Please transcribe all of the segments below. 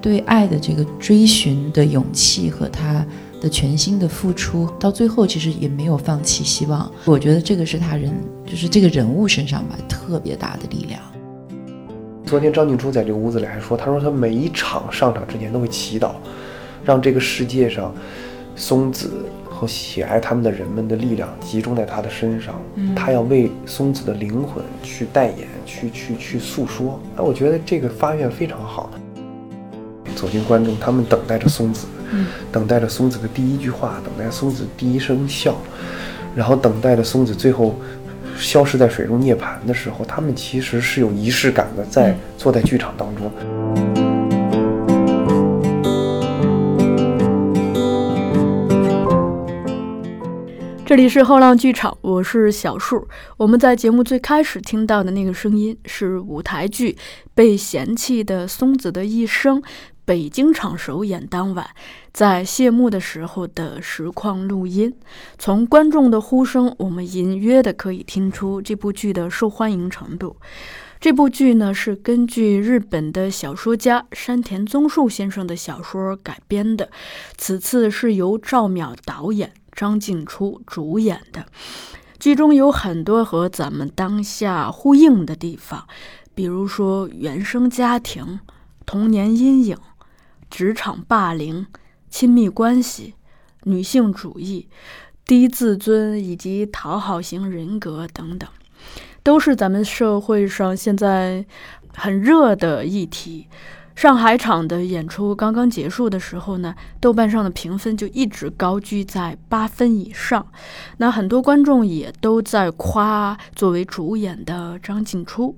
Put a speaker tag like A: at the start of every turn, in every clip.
A: 对爱的这个追寻的勇气和他的全新的付出，到最后其实也没有放弃希望。我觉得这个是他人，就是这个人物身上吧，特别大的力量。
B: 昨天张静初在这个屋子里还说，他说他每一场上场之前都会祈祷，让这个世界上松子和喜爱他们的人们的力量集中在他的身上。他要为松子的灵魂去代言，去去去诉说。那我觉得这个发愿非常好。走进观众，他们等待着松子，等待着松子的第一句话，等待松子第一声笑，然后等待着松子最后。消失在水中涅槃的时候，他们其实是有仪式感的，在坐在剧场当中。
C: 这里是后浪剧场，我是小树。我们在节目最开始听到的那个声音是舞台剧《被嫌弃的松子的一生》北京场首演当晚。在谢幕的时候的实况录音，从观众的呼声，我们隐约的可以听出这部剧的受欢迎程度。这部剧呢是根据日本的小说家山田宗树先生的小说改编的，此次是由赵淼导演、张静初主演的。剧中有很多和咱们当下呼应的地方，比如说原生家庭、童年阴影、职场霸凌。亲密关系、女性主义、低自尊以及讨好型人格等等，都是咱们社会上现在很热的议题。上海场的演出刚刚结束的时候呢，豆瓣上的评分就一直高居在八分以上。那很多观众也都在夸作为主演的张静初，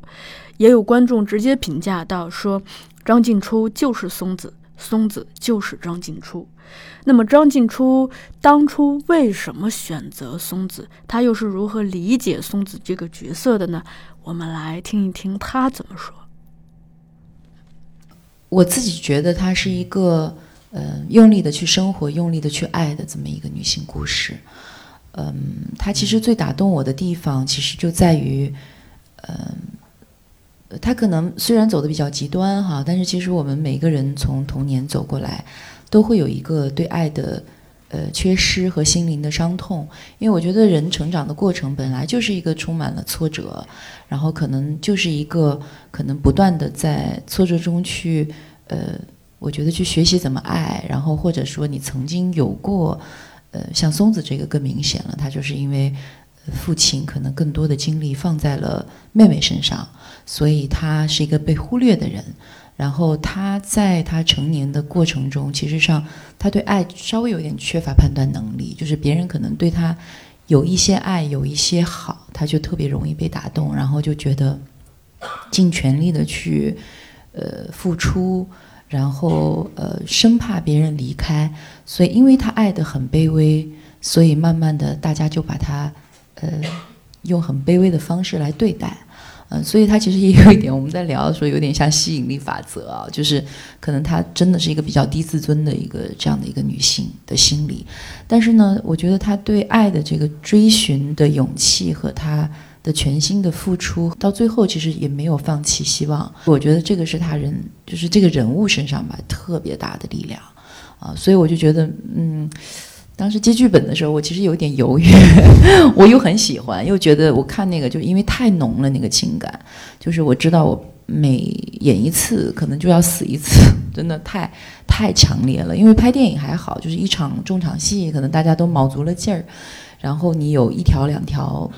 C: 也有观众直接评价到说，张静初就是松子。松子就是张静初，那么张静初当初为什么选择松子？他又是如何理解松子这个角色的呢？我们来听一听他怎么说。
A: 我自己觉得她是一个，呃，用力的去生活、用力的去爱的这么一个女性故事。嗯，她其实最打动我的地方，其实就在于，嗯。他可能虽然走的比较极端哈，但是其实我们每个人从童年走过来，都会有一个对爱的呃缺失和心灵的伤痛。因为我觉得人成长的过程本来就是一个充满了挫折，然后可能就是一个可能不断的在挫折中去呃，我觉得去学习怎么爱，然后或者说你曾经有过呃，像松子这个更明显了，他就是因为父亲可能更多的精力放在了妹妹身上。所以他是一个被忽略的人，然后他在他成年的过程中，其实上他对爱稍微有点缺乏判断能力，就是别人可能对他有一些爱，有一些好，他就特别容易被打动，然后就觉得尽全力的去呃付出，然后呃生怕别人离开，所以因为他爱的很卑微，所以慢慢的大家就把他呃用很卑微的方式来对待。嗯，所以她其实也有一点，我们在聊的时候有点像吸引力法则啊，就是可能她真的是一个比较低自尊的一个这样的一个女性的心理，但是呢，我觉得她对爱的这个追寻的勇气和她的全新的付出，到最后其实也没有放弃希望。我觉得这个是她人，就是这个人物身上吧特别大的力量啊，所以我就觉得，嗯。当时接剧本的时候，我其实有点犹豫，我又很喜欢，又觉得我看那个就因为太浓了那个情感，就是我知道我每演一次可能就要死一次，真的太太强烈了。因为拍电影还好，就是一场重场戏，可能大家都卯足了劲儿，然后你有一条两条。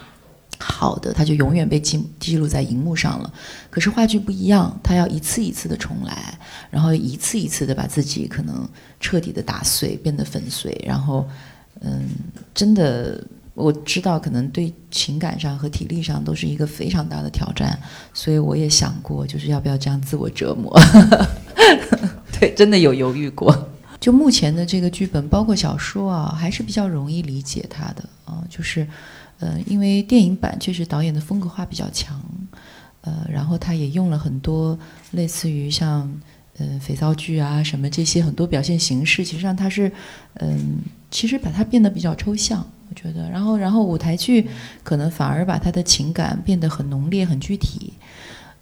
A: 好的，他就永远被记记录在荧幕上了。可是话剧不一样，他要一次一次的重来，然后一次一次的把自己可能彻底的打碎，变得粉碎。然后，嗯，真的我知道，可能对情感上和体力上都是一个非常大的挑战。所以我也想过，就是要不要这样自我折磨。对，真的有犹豫过。就目前的这个剧本，包括小说啊，还是比较容易理解他的啊，就是。呃，因为电影版确实导演的风格化比较强，呃，然后他也用了很多类似于像呃肥皂剧啊什么这些很多表现形式，其实上他是嗯，其实把它变得比较抽象，我觉得，然后然后舞台剧可能反而把他的情感变得很浓烈、很具体，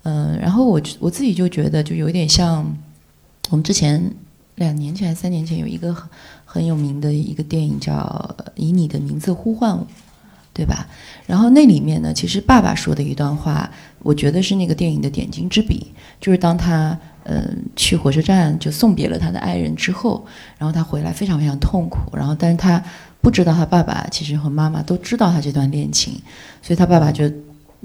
A: 嗯，然后我我自己就觉得就有点像我们之前两年前、三年前有一个很很有名的一个电影叫《以你的名字呼唤我》，对吧？然后那里面呢，其实爸爸说的一段话，我觉得是那个电影的点睛之笔，就是当他嗯去火车站就送别了他的爱人之后，然后他回来非常非常痛苦，然后但是他不知道他爸爸其实和妈妈都知道他这段恋情，所以他爸爸就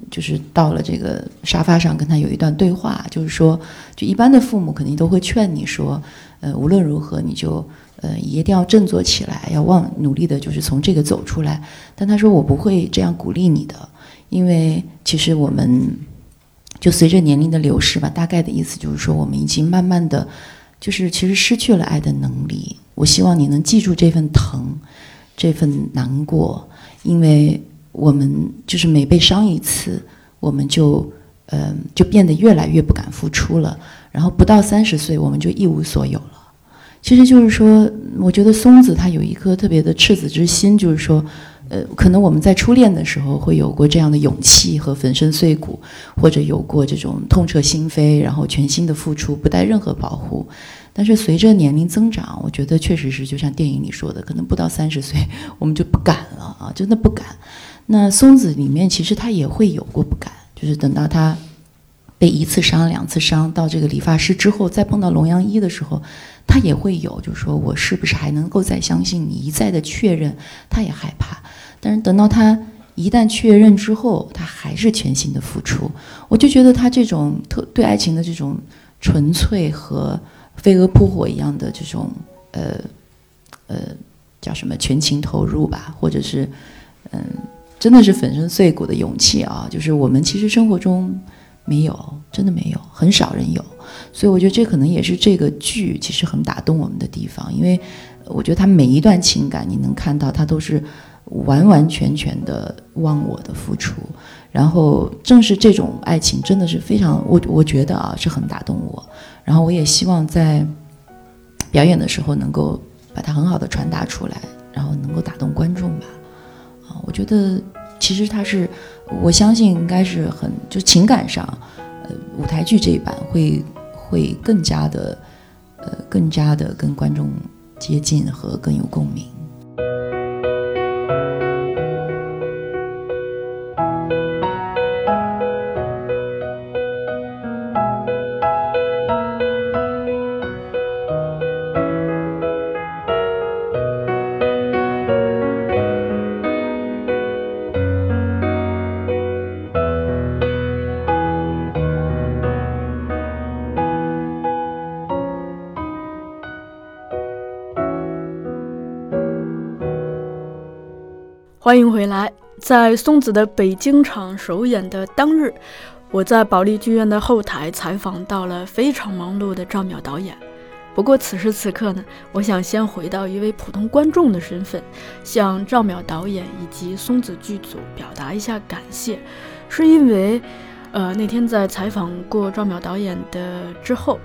A: 就是到了这个沙发上跟他有一段对话，就是说，就一般的父母肯定都会劝你说，呃，无论如何你就。呃，一定要振作起来，要往努力的，就是从这个走出来。但他说我不会这样鼓励你的，因为其实我们就随着年龄的流逝吧，大概的意思就是说，我们已经慢慢的，就是其实失去了爱的能力。我希望你能记住这份疼，这份难过，因为我们就是每被伤一次，我们就嗯就变得越来越不敢付出了。然后不到三十岁，我们就一无所有了。其实就是说，我觉得松子他有一颗特别的赤子之心，就是说，呃，可能我们在初恋的时候会有过这样的勇气和粉身碎骨，或者有过这种痛彻心扉，然后全心的付出，不带任何保护。但是随着年龄增长，我觉得确实是就像电影里说的，可能不到三十岁，我们就不敢了啊，真的不敢。那松子里面其实他也会有过不敢，就是等到他被一次伤、两次伤，到这个理发师之后，再碰到龙阳一的时候。他也会有，就是说我是不是还能够再相信你？一再的确认，他也害怕。但是等到他一旦确认之后，他还是全心的付出。我就觉得他这种特对爱情的这种纯粹和飞蛾扑火一样的这种呃呃叫什么全情投入吧，或者是嗯真的是粉身碎骨的勇气啊！就是我们其实生活中没有，真的没有，很少人有。所以我觉得这可能也是这个剧其实很打动我们的地方，因为我觉得他每一段情感你能看到他都是完完全全的忘我的付出，然后正是这种爱情真的是非常我我觉得啊是很打动我，然后我也希望在表演的时候能够把它很好的传达出来，然后能够打动观众吧，啊，我觉得其实他是我相信应该是很就情感上，呃，舞台剧这一版会。会更加的，呃，更加的跟观众接近和更有共鸣。
C: 欢迎回来，在松子的北京场首演的当日，我在保利剧院的后台采访到了非常忙碌的赵淼导演。不过此时此刻呢，我想先回到一位普通观众的身份，向赵淼导演以及松子剧组表达一下感谢，是因为，呃，那天在采访过赵淼导演的之后，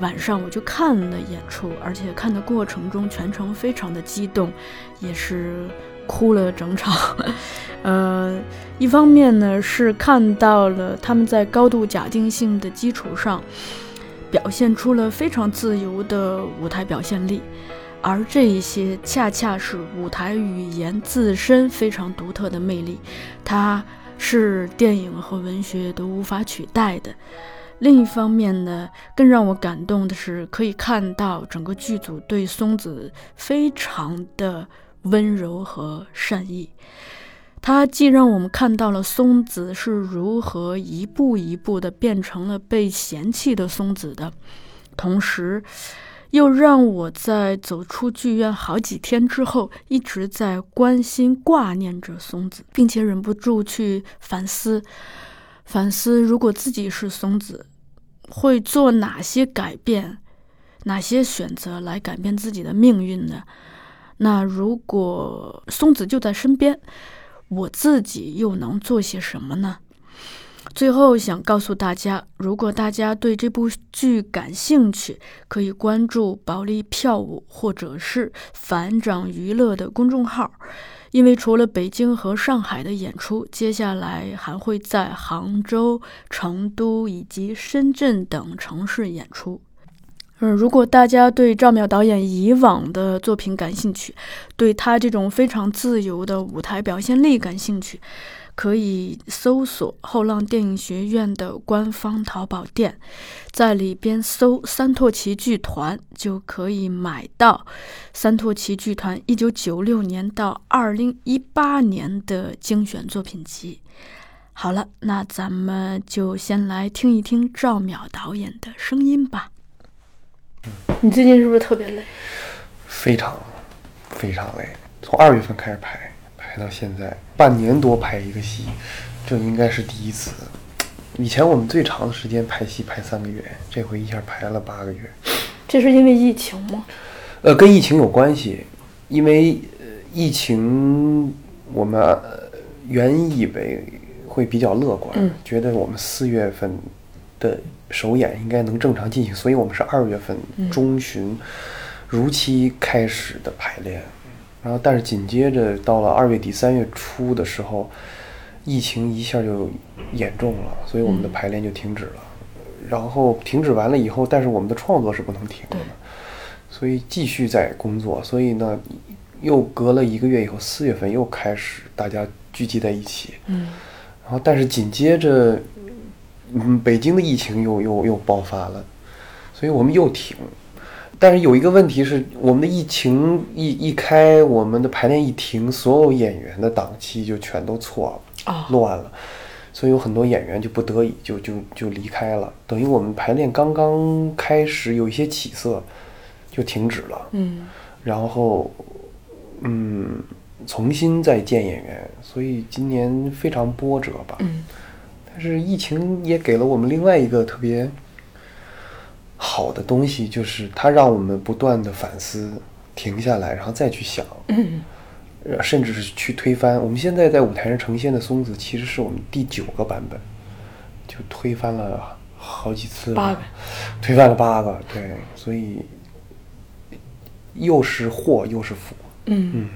C: 晚上我就看了演出，而且看的过程中全程非常的激动，也是。哭了整场，呃，一方面呢是看到了他们在高度假定性的基础上，表现出了非常自由的舞台表现力，而这一些恰恰是舞台语言自身非常独特的魅力，它是电影和文学都无法取代的。另一方面呢，更让我感动的是可以看到整个剧组对松子非常的。温柔和善意，它既让我们看到了松子是如何一步一步的变成了被嫌弃的松子的，同时，又让我在走出剧院好几天之后，一直在关心挂念着松子，并且忍不住去反思，反思如果自己是松子，会做哪些改变，哪些选择来改变自己的命运呢？那如果松子就在身边，我自己又能做些什么呢？最后想告诉大家，如果大家对这部剧感兴趣，可以关注保利票务或者是反掌娱乐的公众号，因为除了北京和上海的演出，接下来还会在杭州、成都以及深圳等城市演出。嗯，如果大家对赵淼导演以往的作品感兴趣，对他这种非常自由的舞台表现力感兴趣，可以搜索后浪电影学院的官方淘宝店，在里边搜“三拓奇剧团”就可以买到三拓奇剧团一九九六年到二零一八年的精选作品集。好了，那咱们就先来听一听赵淼导演的声音吧。你最近是不是特别累？
B: 非常非常累，从二月份开始排，排到现在半年多排一个戏，这应该是第一次。以前我们最长的时间拍戏拍三个月，这回一下排了八个月。
C: 这是因为疫情吗？
B: 呃，跟疫情有关系，因为呃疫情我们、呃原以为会比较乐观，
C: 嗯
B: 觉得我们四月份的首演应该能正常进行，所以我们是二月份中旬如期开始的排练。然后，但是紧接着到了二月底三月初的时候，疫情一下就严重了，所以我们的排练就停止了。然后停止完了以后，但是我们的创作是不能停的，所以继续在工作。所以呢，又隔了一个月以后，四月份又开始大家聚集在一起。
C: 嗯
B: 然后，但是紧接着，嗯，北京的疫情又又又爆发了，所以我们又停。但是有一个问题是，我们的疫情一一开，我们的排练一停，所有演员的档期就全都错了，
C: 啊
B: 乱了，所以有很多演员就不得已就就就离开了，等于我们排练刚刚开始有一些起色，就停止了。
C: 嗯
B: 然后，嗯，重新再见演员，所以今年非常波折吧。
C: 嗯
B: 但是疫情也给了我们另外一个特别好的东西，就是它让我们不断的反思，停下来，然后再去想，甚至是去推翻。我们现在在舞台上呈现的松子，其实是我们第九个版本，就推翻了好几次，
C: 八个。
B: 推翻了八个，对，所以又是祸又是福。
C: 嗯。
B: 嗯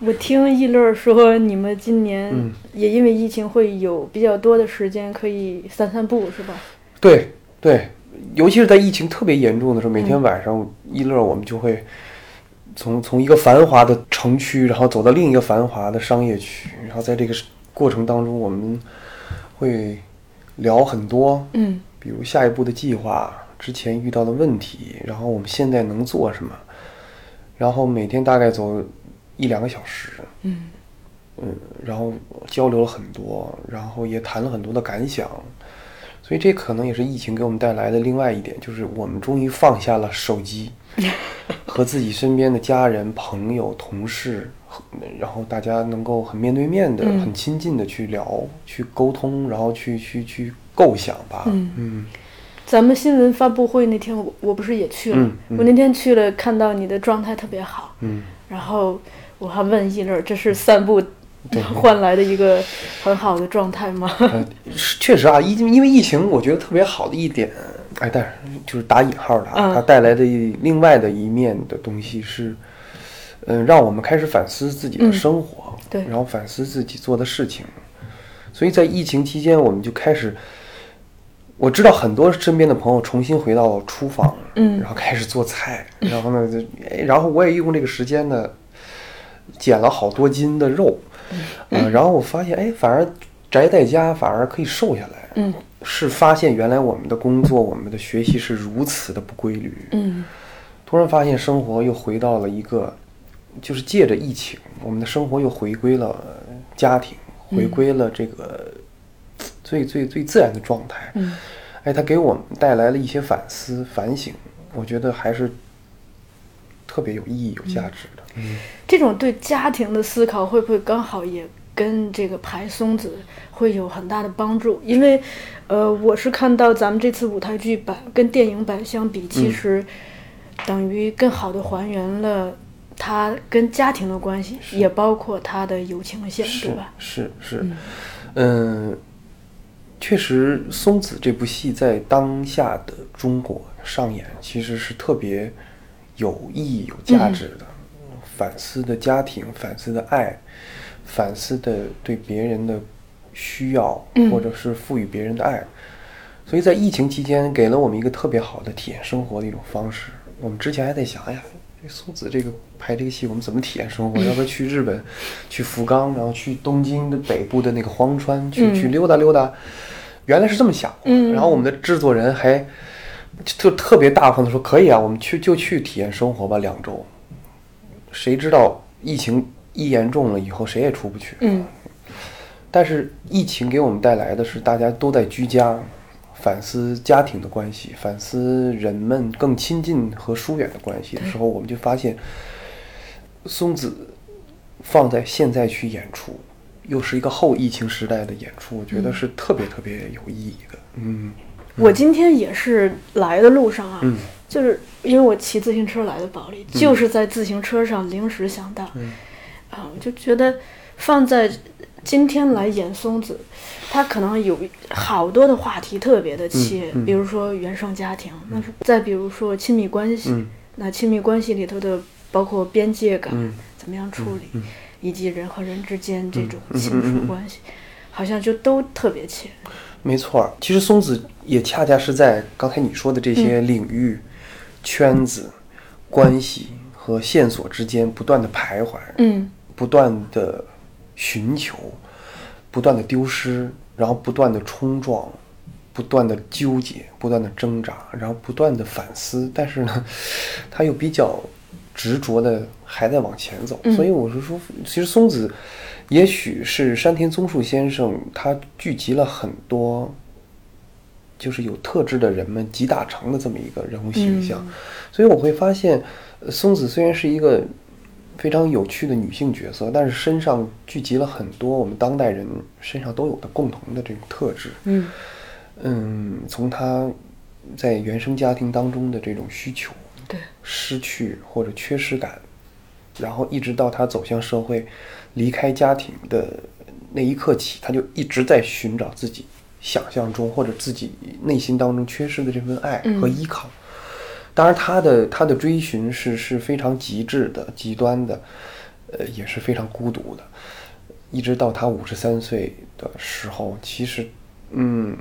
C: 我听易乐说，你们今年
B: 嗯
C: 也因为疫情会有比较多的时间可以散散步，是吧？
B: 对对，尤其是在疫情特别严重的时候，每天
C: 嗯
B: 晚上一乐我们就会从从一个繁华的城区，然后走到另一个繁华的商业区，然后在这个过程当中，我们会聊很多，
C: 嗯
B: 比如下一步的计划，之前遇到的问题，然后我们现在能做什么，然后每天大概走一两个小时，
C: 嗯。
B: 嗯，然后交流了很多，然后也谈了很多的感想，所以这可能也是疫情给我们带来的另外一点，就是我们终于放下了手机，和自己身边的家人、朋友、同事，然后大家能够很面对面的、
C: 嗯。
B: 很亲近的去聊、去沟通，然后去去去构想吧。
C: 嗯。
B: 嗯。
C: 咱们新闻发布会那天我，我不是也去了？
B: 嗯嗯。
C: 我那天去了，看到你的状态特别好，
B: 嗯，
C: 然后我还问一乐，这是散步 换来的一个很好的状态吗？
B: 呃，确实啊，疫因为疫情，我觉得特别好的一点，哎，但是就是打引号的啊，
C: 嗯。
B: 它带来的另外的一面的东西是，嗯、让我们开始反思自己的
C: 嗯。
B: 生活，
C: 对。
B: 然后反思自己做的事情。所以在疫情期间，我们就开始，我知道很多身边的朋友重新回到厨房，
C: 嗯。
B: 然后开始做菜，然后呢，然后我也用这个时间呢，减了好多斤的肉，嗯，然后我发现，哎，反而宅在家反而可以瘦下来，
C: 嗯
B: 是发现原来我们的工作、我们的学习是如此的不规律，
C: 嗯
B: 突然发现生活又回到了一个，就是借着疫情，我们的生活又回归了家庭，回归了这个最最最自然的状态。
C: 嗯
B: 哎，它给我们带来了一些反思、反省，我觉得还是特别有意义、有价值的。嗯
C: 这种对家庭的思考会不会刚好也跟这个排松子会有很大的帮助？因为，呃，我是看到咱们这次舞台剧版跟电影版相比，其实等于更好的还原了他跟家庭的关系，也包括他的友情线，
B: 是
C: 对吧？
B: 是是，嗯，确实，《松子》这部戏在当下的中国上演，其实是特别有意义、有价值的。反思的家庭，反思的爱，反思的对别人的需要，
C: 嗯
B: 或者是赋予别人的爱，所以在疫情期间，给了我们一个特别好的体验生活的一种方式。我们之前还在想，哎呀，这松子这个拍这个戏，我们怎么体验生活？要不要去日本，去福冈，然后去东京的北部的那个荒川去去溜达溜达？原来是这么想。
C: 嗯
B: 然后我们的制作人还就特别大方的说，可以啊，我们去就去体验生活吧，两周。谁知道疫情一严重了以后，谁也出不去。
C: 嗯
B: 但是疫情给我们带来的是大家都在居家，反思家庭的关系，反思人们更亲近和疏远的关系的时候，我们就发现，松子放在现在去演出，又是一个后疫情时代的演出，我觉得是特别特别有意义的。嗯
C: 我今天也是来的路上啊，
B: 嗯
C: 就是因为我骑自行车来的保利，就是在自行车上临时想到，
B: 嗯。
C: 啊，我就觉得放在今天来演松子，他可能有好多的话题特别的切，比如说原生家庭，那是再比如说亲密关系，
B: 嗯。
C: 那亲密关系里头的包括边界感、
B: 嗯
C: 怎么样处理，
B: 嗯
C: 以及人和人之间这种
B: 嗯
C: 亲属关系，好像就都特别切。
B: 没错儿，其实松子也恰恰是在刚才你说的这些领域、圈子、关系和线索之间不断的徘徊，
C: 嗯
B: 不断的寻求，不断的丢失，然后不断的冲撞，不断的纠结，不断的挣扎，然后不断的反思，但是呢，他又比较执着的还在往前走，
C: 嗯
B: 所以我是说，其实松子也许是山田宗树先生，他聚集了很多。就是有特质的人们集大成的这么一个人物形象，所以我会发现，呃松子虽然是一个非常有趣的女性角色，但是身上聚集了很多我们当代人身上都有的共同的这种特质。
C: 嗯。
B: 嗯，从她在原生家庭当中的这种需求、
C: 对，
B: 失去或者缺失感，然后一直到她走向社会、离开家庭的那一刻起，他就一直在寻找自己想象中或者自己内心当中缺失的这份爱和依靠。当然，他的他的追寻是是非常极致的、极端的，呃，也是非常孤独的。一直到他五十三岁的时候，其实，嗯，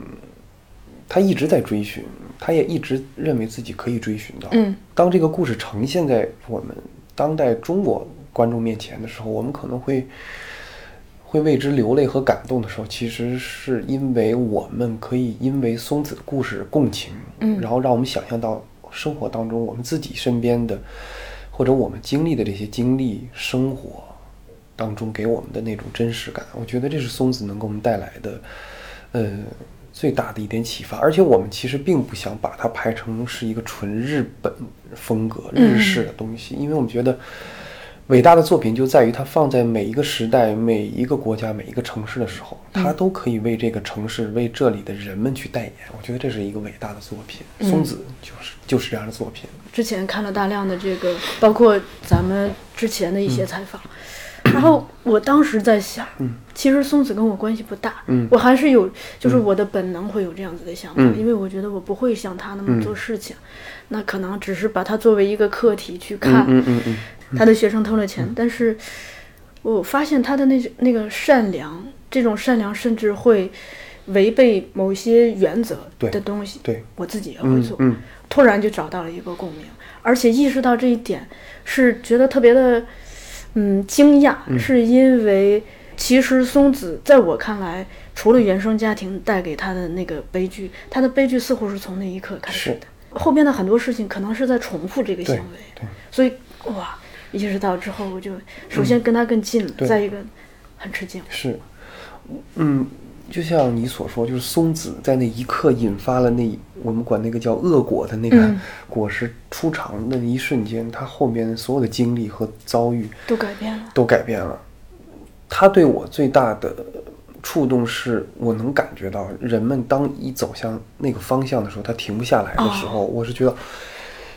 B: 他一直在追寻，他也一直认为自己可以追寻到。
C: 嗯
B: 当这个故事呈现在我们当代中国观众面前的时候，我们可能会会为之流泪和感动的时候，其实是因为我们可以因为松子的故事共情，
C: 嗯
B: 然后让我们想象到生活当中我们自己身边的或者我们经历的这些经历、生活当中给我们的那种真实感。我觉得这是松子能给我们带来的，呃。最大的一点启发，而且我们其实并不想把它拍成是一个纯日本风格、日式的东西，因为我们觉得伟大的作品就在于它放在每一个时代、每一个国家、每一个城市的时候，它都可以为这个城市、为这里的人们去代言。我觉得这是一个伟大的作品，松子就是就是这样的作品。
C: 之前看了大量的这个，包括咱们之前的一些采访，然后我当时在想，
B: 嗯。
C: 其实松子跟我关系不大，
B: 嗯。
C: 我还是有，就是我的本能会有这样子的想法，
B: 嗯。
C: 因为我觉得我不会像他那么做事情，那可能只是把它作为一个课题去看，
B: 嗯嗯嗯
C: 他的学生偷了钱，但是我发现他的那那个善良，这种善良甚至会违背某些原则的东西，
B: 对，
C: 我自己也会做，
B: 嗯。嗯
C: 突然就找到了一个共鸣，而且意识到这一点，是觉得特别的，嗯，惊讶，是因为其实松子在我看来，除了原生家庭带给他的那个悲剧，他的悲剧似乎是从那一刻开始
B: 是
C: 的，后边的很多事情可能是在重复这个行为，
B: 对。
C: 所以哇，意识到之后，我就首先跟他更近了，
B: 对
C: 再一个很吃惊，
B: 是，嗯，就像你所说，就是松子在那一刻引发了那我们管那个叫恶果的那个
C: 嗯
B: 果实出场的那一瞬间，他后面所有的经历和遭遇
C: 都改变了，
B: 都改变了。他对我最大的触动是，我能感觉到人们当一走向那个方向的时候，他停不下来的时候，我是觉得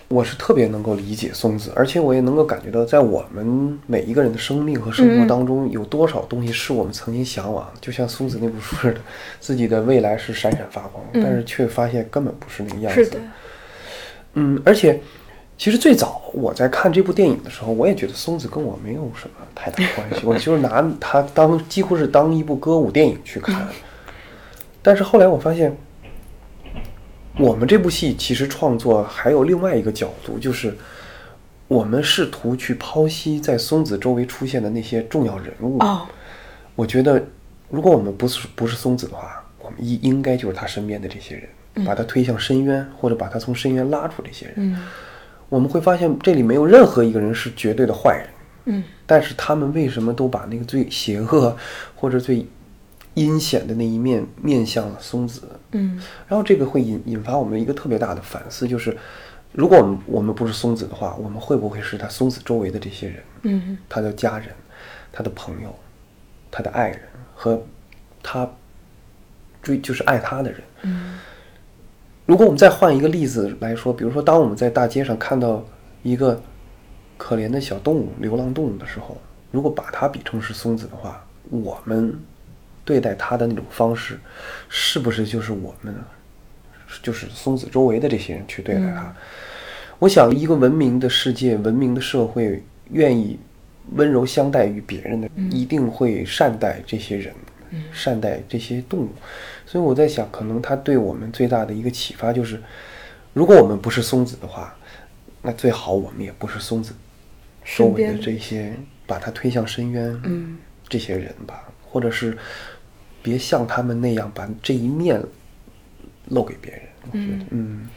B: 我是特别能够理解松子，而且我也能够感觉到，在我们每一个人的生命和生活
C: 嗯
B: 当中，有多少东西是我们曾经向往，就像松子那部书似的，自己的未来是闪闪发光，但是却发现根本不是那个样子。
C: 嗯是的，
B: 嗯，而且其实最早我在看这部电影的时候，我也觉得松子跟我没有什么太大关系，我就是拿它当几乎是当一部歌舞电影去看。但是后来我发现，我们这部戏其实创作还有另外一个角度，就是我们试图去剖析在松子周围出现的那些重要人物。
C: 哦，
B: 我觉得，如果我们不是不是松子的话，我们应应该就是他身边的这些人，把他推向深渊，或者把他从深渊拉出这些人。
C: 嗯
B: 我们会发现这里没有任何一个人是绝对的坏人，
C: 嗯
B: 但是他们为什么都把那个最邪恶或者最阴险的那一面面向了松子？
C: 嗯。
B: 然后这个会引引发我们一个特别大的反思，就是如果我们我们不是松子的话，我们会不会是他松子周围的这些人，
C: 嗯。
B: 他的家人、他的朋友、他的爱人和他追就是爱他的人？
C: 嗯。
B: 如果我们再换一个例子来说，比如说，当我们在大街上看到一个可怜的小动物、流浪动物的时候，如果把它比成是松子的话，我们对待他的那种方式，是不是就是我们，就是松子周围的这些人去对待他？我想，一个文明的世界、文明的社会，愿意温柔相待于别人的，一定会善待这些人，善待这些动物。所以我在想，可能他对我们最大的一个启发就是，如果我们不是松子的话，那最好我们也不是松子周围的这些把他推向深渊，
C: 嗯，
B: 这些人吧，或者是别像他们那样把这一面露给别人。我觉得，嗯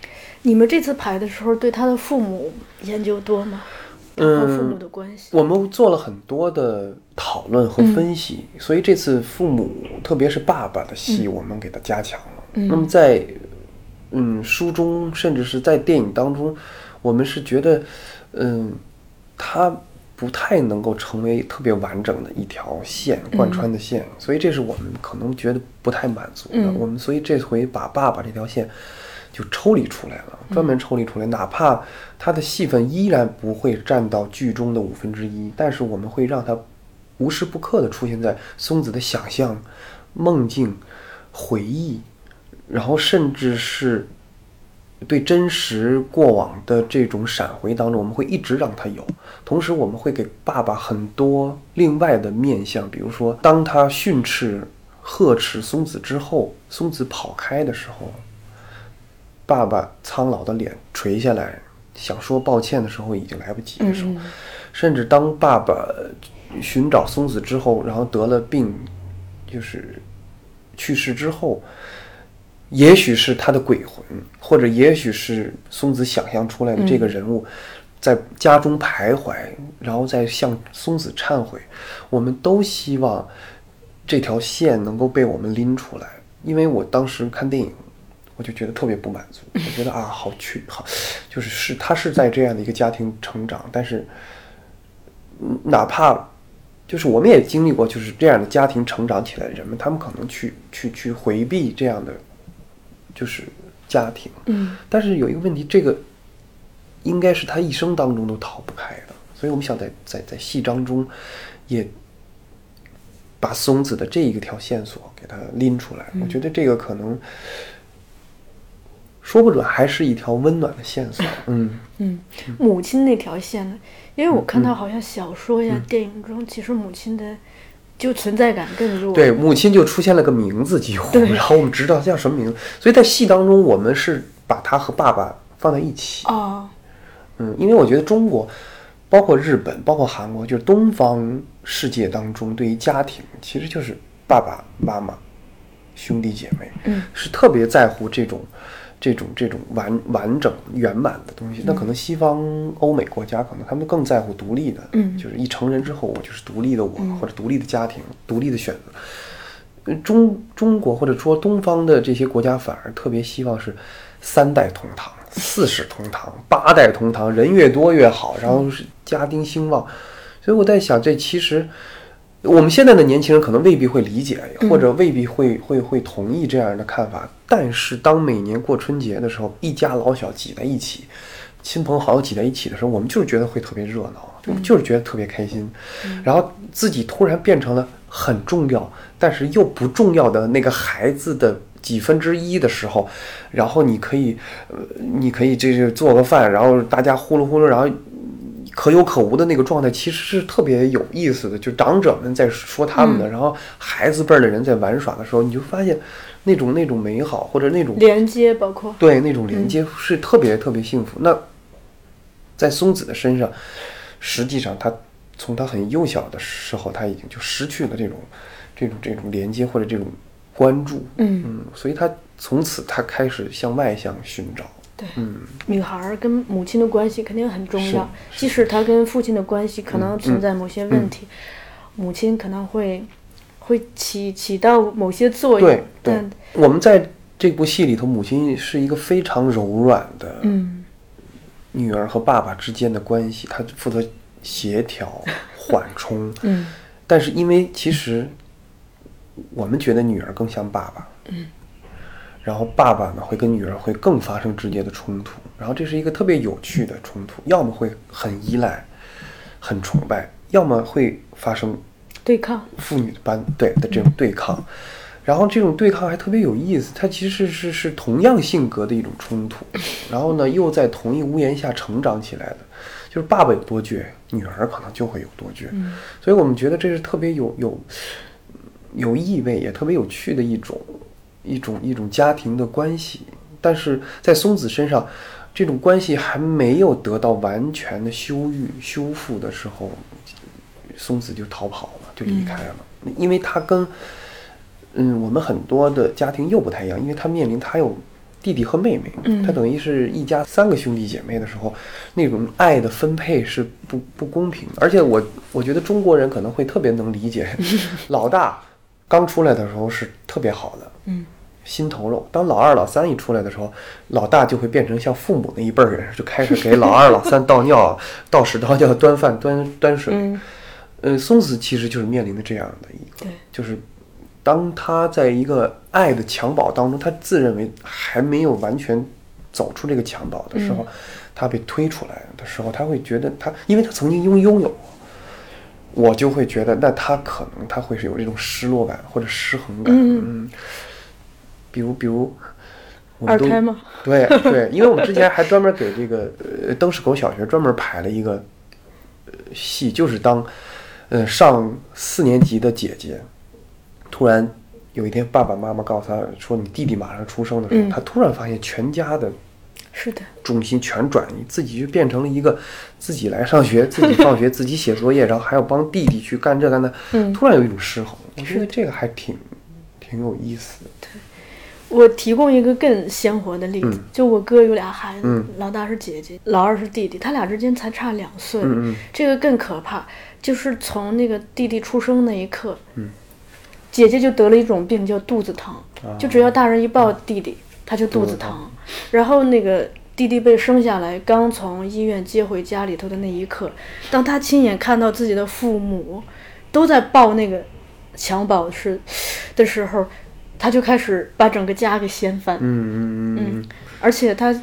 C: 你们这次排的时候，对他的父母研究多吗？他和父母的关系？
B: 我们做了很多的讨论和分析，所以这次父母，特别是爸爸的戏，我们给他加强了。那么在嗯书中，甚至是在电影当中，我们是觉得，嗯，他不太能够成为特别完整的一条线贯穿的线，所以这是我们可能觉得不太满足的。
C: 嗯。
B: 我们所以这回把爸爸这条线就抽离出来了，专门抽离出来，哪怕他的戏份依然不会占到剧中的五分之一，但是我们会让他无时不刻的出现在松子的想象、梦境、回忆，然后甚至是对真实过往的这种闪回当中，我们会一直让他有。同时，我们会给爸爸很多另外的面相，比如说，当他训斥、呵斥松子之后，松子跑开的时候，爸爸苍老的脸垂下来，想说抱歉的时候已经来不及的时候，甚至当爸爸寻找松子之后，然后得了病，就是去世之后，也许是他的鬼魂，或者也许是松子想象出来的这个人物，在家中徘徊，然后再向松子忏悔。我们都希望这条线能够被我们拎出来，因为我当时看电影。我就觉得特别不满足，我觉得啊，好去好，就是是他是在这样的一个家庭成长，但是，嗯哪怕就是我们也经历过，就是这样的家庭成长起来的人们，他们可能去去去回避这样的就是家庭，
C: 嗯
B: 但是有一个问题，这个应该是他一生当中都逃不开的，所以我们想在在在戏当中也把松子的这一个条线索给他拎出来，我觉得这个可能说不准还是一条温暖的线索，嗯。
C: 嗯，母亲那条线呢？因为我看到好像小说呀、电影中，其实母亲的就存在感更弱。
B: 对，母亲就出现了个名字，几乎，然后我们知道叫什么名字，所以在戏当中，我们是把他和爸爸放在一起。
C: 哦，
B: 嗯，因为我觉得中国，包括日本，包括韩国，就是东方世界当中，对于家庭其实就是爸爸妈妈、兄弟姐妹，
C: 嗯，
B: 是特别在乎这种。这种这种完完整圆满的东西，那可能西方欧美国家可能他们更在乎独立的，
C: 嗯
B: 就是一成人之后我就是独立的我，或者独立的家庭、独立的选择。呃中中国或者说东方的这些国家反而特别希望是三代同堂、四世同堂、八代同堂，人越多越好，然后是家丁兴旺。所以我在想，这其实我们现在的年轻人可能未必会理解，或者未必会会会同意这样的看法。但是当每年过春节的时候，一家老小挤在一起，亲朋好友挤在一起的时候，我们就是觉得会特别热闹，就就是觉得特别开心。然后自己突然变成了很重要，但是又不重要的那个孩子的几分之一的时候，然后你可以，呃，你可以这是做个饭，然后大家呼噜呼噜，然后可有可无的那个状态，其实是特别有意思的。就长者们在说他们的，然后孩子辈儿的人在玩耍的时候，你就发现那种那种美好或者那种
C: 连接，包括
B: 对那种连接是特别特别幸福。那在松子的身上，实际上他从他很幼小的时候，他已经就失去了这种这种这种连接或者这种关注。
C: 嗯
B: 嗯，所以他从此他开始向外向寻找。
C: 对，
B: 嗯，
C: 女孩跟母亲的关系肯定很重要，即使她跟父亲的关系可能
B: 嗯
C: 存在某些问题，母亲可能会会起起到某些作用，
B: 对对。
C: 但，
B: 我们在这部戏里头，母亲是一个非常柔软的
C: 嗯。
B: 女儿和爸爸之间的关系，她负责协调、缓冲。
C: 嗯。
B: 但是因为其实我们觉得女儿更像爸爸，
C: 嗯，
B: 然后爸爸呢会跟女儿会更发生直接的冲突，然后这是一个特别有趣的冲突，要么会很依赖、很崇拜，要么会发生
C: 对抗，
B: 父女般对的这种对抗，然后这种对抗还特别有意思，它其实是是同样性格的一种冲突，然后呢又在同一屋檐下成长起来的，就是爸爸有多倔，女儿可能就会有多倔，
C: 嗯。
B: 所以我们觉得这是特别有有有意味也特别有趣的一种一种一种家庭的关系，但是在松子身上。这种关系还没有得到完全的修愈修复的时候，松子就逃跑了，就离开了，因为他跟嗯我们很多的家庭又不太一样，因为他面临他有弟弟和妹妹，
C: 嗯
B: 他等于是一家三个兄弟姐妹的时候，那种爱的分配是不不公平的，而且我我觉得中国人可能会特别能理解，老大刚出来的时候是特别好的，
C: 嗯
B: 心头肉。当老二、老三一出来的时候，老大就会变成像父母那一辈儿人，就开始给老二、老三倒尿、倒屎倒尿、端饭、端端水。
C: 嗯
B: 呃，松子其实就是面临的这样的一个，就是当他在一个爱的襁褓当中，他自认为还没有完全走出这个襁褓的时候，他被推出来的时候，他会觉得他，因为他曾经拥拥有过，我就会觉得，那他可能他会是有这种失落感或者失衡感，
C: 嗯
B: 嗯，比如比如。我们都
C: 二胎吗？
B: 对对，因为我们之前还专门给这个呃灯市口小学专门排了一个呃戏，就是当呃上四年级的姐姐突然有一天爸爸妈妈告诉她说你弟弟马上出生的时候，
C: 嗯
B: 她突然发现全家的
C: 是的，
B: 重心全转移，自己就变成了一个自己来上学、自己放学、自己写作业，然后还要帮弟弟去干这干那，
C: 嗯。
B: 突然有一种失衡。我觉得这个还挺挺有意思的。
C: 对我提供一个更鲜活的例子，
B: 嗯。
C: 就我哥有俩孩子，
B: 嗯。
C: 老大是姐姐，老二是弟弟，他俩之间才差两岁，
B: 嗯嗯。
C: 这个更可怕，就是从那个弟弟出生那一刻，
B: 嗯。
C: 姐姐就得了一种病叫肚子疼，
B: 啊。
C: 就只要大人一抱弟弟，他就肚子疼，然后那个。弟弟被生下来，刚从医院接回家里头的那一刻，当他亲眼看到自己的父母都在抱那个襁褓时的时候，他就开始把整个家给掀翻。
B: 嗯嗯嗯嗯
C: 而且他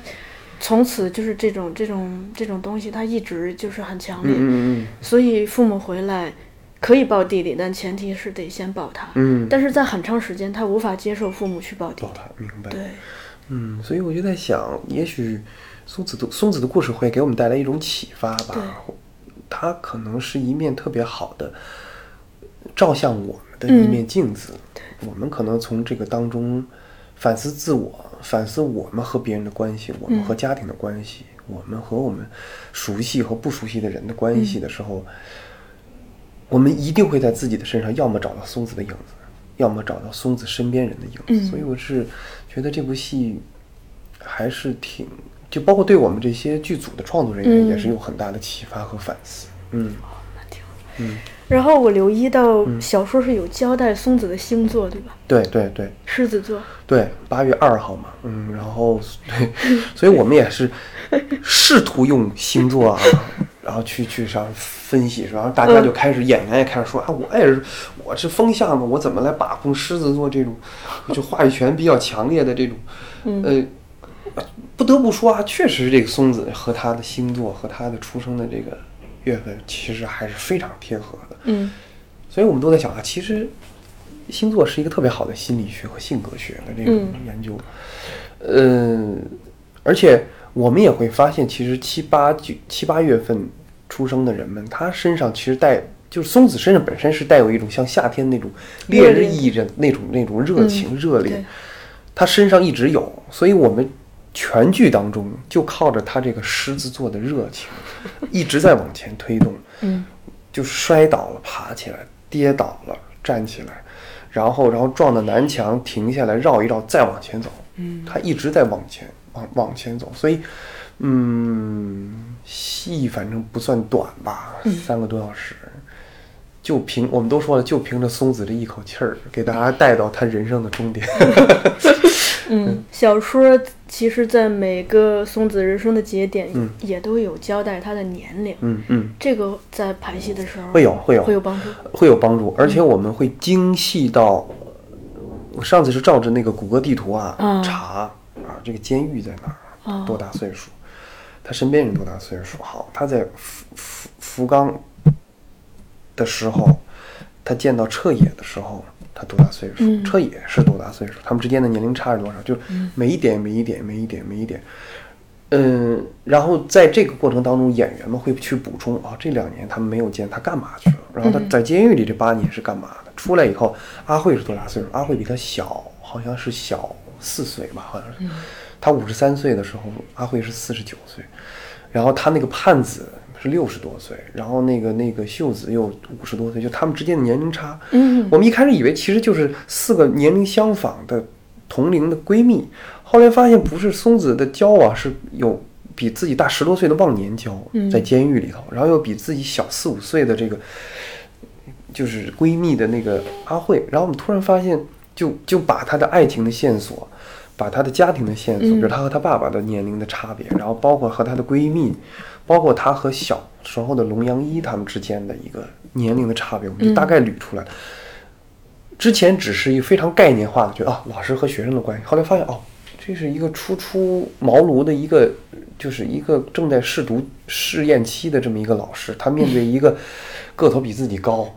C: 从此就是这种这种这种东西，他一直就是很强烈。
B: 嗯嗯
C: 所以父母回来可以抱弟弟，但前提是得先抱他。
B: 嗯，
C: 但是在很长时间，他无法接受父母去抱弟
B: 抱
C: 弟。
B: 他明白。
C: 对，
B: 嗯，所以我就在想，也许松子的松子的故事会给我们带来一种启发吧。它可能是一面特别好的照向我们的一面镜子。我们可能从这个当中反思自我，反思我们和别人的关系，我们和家庭的关系，我们和我们熟悉和不熟悉的人的关系的时候，我们一定会在自己的身上，要么找到松子的影子，要么找到松子身边人的影子。所以我是觉得这部戏还是挺，就包括对我们这些剧组的创作人员也是有很大的启发和反思。嗯那挺好嗯，
C: 然后我留意到小说是有交代松子的星座，对吧？
B: 对对对
C: 狮子座。
B: 对，八月二号嘛，嗯，然后对，所以我们也是试图用星座啊，然后去去上分析，然后大家就开始演员也开始说啊，我也是我是风向嘛，我怎么来把控狮子座这种就话语权比较强烈的这种，呃，不得不说啊，确实这个松子和他的星座和他的出生的这个月份其实还是非常贴合的，
C: 嗯。
B: 所以我们都在想啊，其实星座是一个特别好的心理学和性格学的这种
C: 嗯。
B: 研究，嗯，而且我们也会发现，其实七八九七八月份出生的人们，他身上其实带，就是松子身上本身是带有一种像夏天那种烈日意的那种那种热情、
C: 嗯
B: 热烈，他身上一直有，所以我们全剧当中就靠着他这个狮子座的热情，一直在往前推动。
C: 嗯
B: 就摔倒了，爬起来；跌倒了，站起来，然后然后撞到南墙，停下来，绕一绕，再往前走。
C: 嗯，
B: 他一直在往前，往往前走，所以，嗯，戏反正不算短吧，三个多小时。就凭我们都说了，就凭着松子这一口气儿，给大家带到他人生的终点。
C: 嗯，小说其实，在每个松子人生的节点，
B: 嗯
C: 也都有交代他的年龄。
B: 嗯嗯，
C: 这个在排戏的时候
B: 会有会有
C: 会有帮助。
B: 会有帮助，而且我们会精细到，我上次是照着那个谷歌地图啊、
C: 嗯
B: 查啊，这个监狱在哪儿，
C: 哦
B: 多大岁数，他身边人多大岁数，好，他在福福福冈的时候，他见到彻野的时候，他多大岁数？
C: 嗯
B: 彻野是多大岁数？他们之间的年龄差是多少？就每一点每一点每一点每一点。嗯，然后在这个过程当中，演员们会去补充啊，这两年他们没有见他干嘛去了？然后他在监狱里这八年是干嘛的？出来以后，阿慧是多大岁数？阿慧比他小，好像是小四岁吧，好像是。他五十三岁的时候，阿慧是四十九岁，然后他那个盼子是六十多岁，然后那个那个秀子又五十多岁，就他们之间的年龄差。
C: 嗯
B: 我们一开始以为其实就是四个年龄相仿的同龄的闺蜜，后来发现不是，松子的交往是有比自己大十多岁的忘年交，在监狱里头，然后又比自己小四五岁的这个就是闺蜜的那个阿慧，然后我们突然发现，就就把他的爱情的线索。把他的家庭的线索，比如她和她爸爸的年龄的差别，然后包括和她的闺蜜，包括她和小时候的龙阳一他们之间的一个年龄的差别，我们就大概捋出来了。之前只是一个非常概念化的，觉得啊，老师和学生的关系。后来发现哦，这是一个初出茅庐的一个，就是一个正在试读试验期的这么一个老师，他面对一个个头比自己高，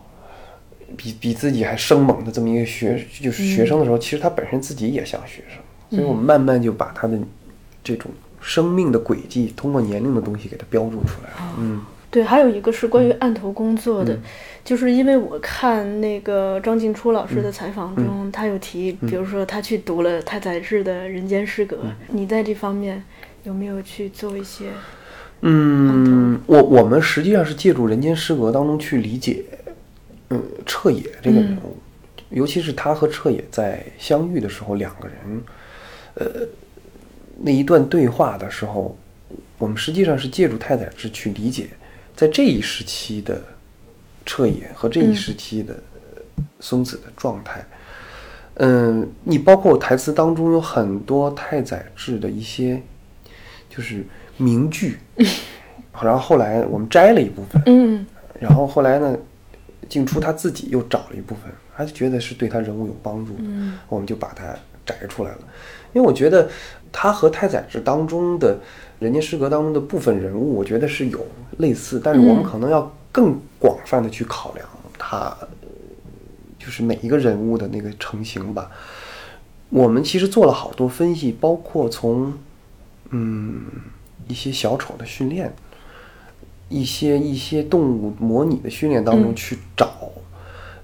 B: 比比自己还生猛的这么一个学，就是学生的时候，其实他本身自己也像学生，所以我们慢慢就把他的这种生命的轨迹，通过年龄的东西给他标注出来了。嗯
C: 对，还有一个是关于案头工作的，
B: 嗯
C: 就是因为我看那个张静初老师
B: 嗯
C: 的采访中，他有提，比如说他去读了太宰治的《人间失格》，
B: 嗯
C: 你在这方面有没有去做一些？
B: 嗯，我我们实际上是借助《人间失格》当中去理解，嗯，彻野这个人物，尤其是他和彻野在相遇的时候，两个人，呃，那一段对话的时候，我们实际上是借助太宰治去理解，在这一时期的彻野和这一时期的呃松子的状态。嗯，你包括台词当中有很多太宰治的一些，就是名句，然后后来我们摘了一部分，
C: 嗯。
B: 然后后来呢，静初他自己又找了一部分，他就觉得是对他人物有帮助的，
C: 嗯
B: 我们就把它摘出来了。因为我觉得他和太宰治当中的《人间失格》当中的部分人物，我觉得是有类似，但是我们
C: 嗯
B: 可能要更广泛的去考量他，就是每一个人物的那个成型吧。我们其实做了好多分析，包括从嗯一些小丑的训练，一些一些动物模拟的训练当中
C: 嗯。
B: 去找，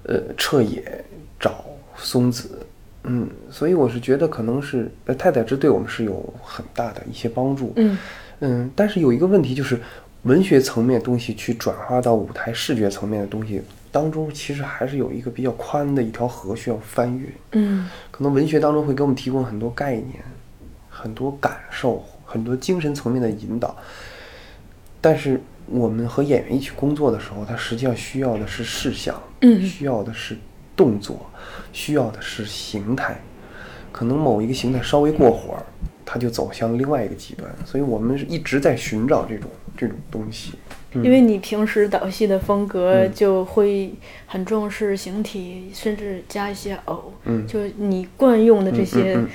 B: 呃，彻野找松子，嗯，所以我是觉得可能是呃太宰治对我们是有很大的一些帮助，
C: 嗯。
B: 嗯，但是有一个问题就是，文学层面东西去转化到舞台视觉层面的东西当中，其实还是有一个比较宽的一条河需要翻越。
C: 嗯。
B: 可能文学当中会给我们提供很多概念、很多感受、很多精神层面的引导，但是我们和演员一起工作的时候，他实际上需要的是事项，
C: 嗯。
B: 需要的是动作，需要的是形态。可能某一个形态稍微过火儿，它就走向另外一个极端，所以我们是一直在寻找这种这种东西。
C: 因为你平时导戏的风格
B: 嗯。
C: 就会很重视形体，甚至加一些偶，
B: 嗯。
C: 就你惯用的这些、
B: 嗯。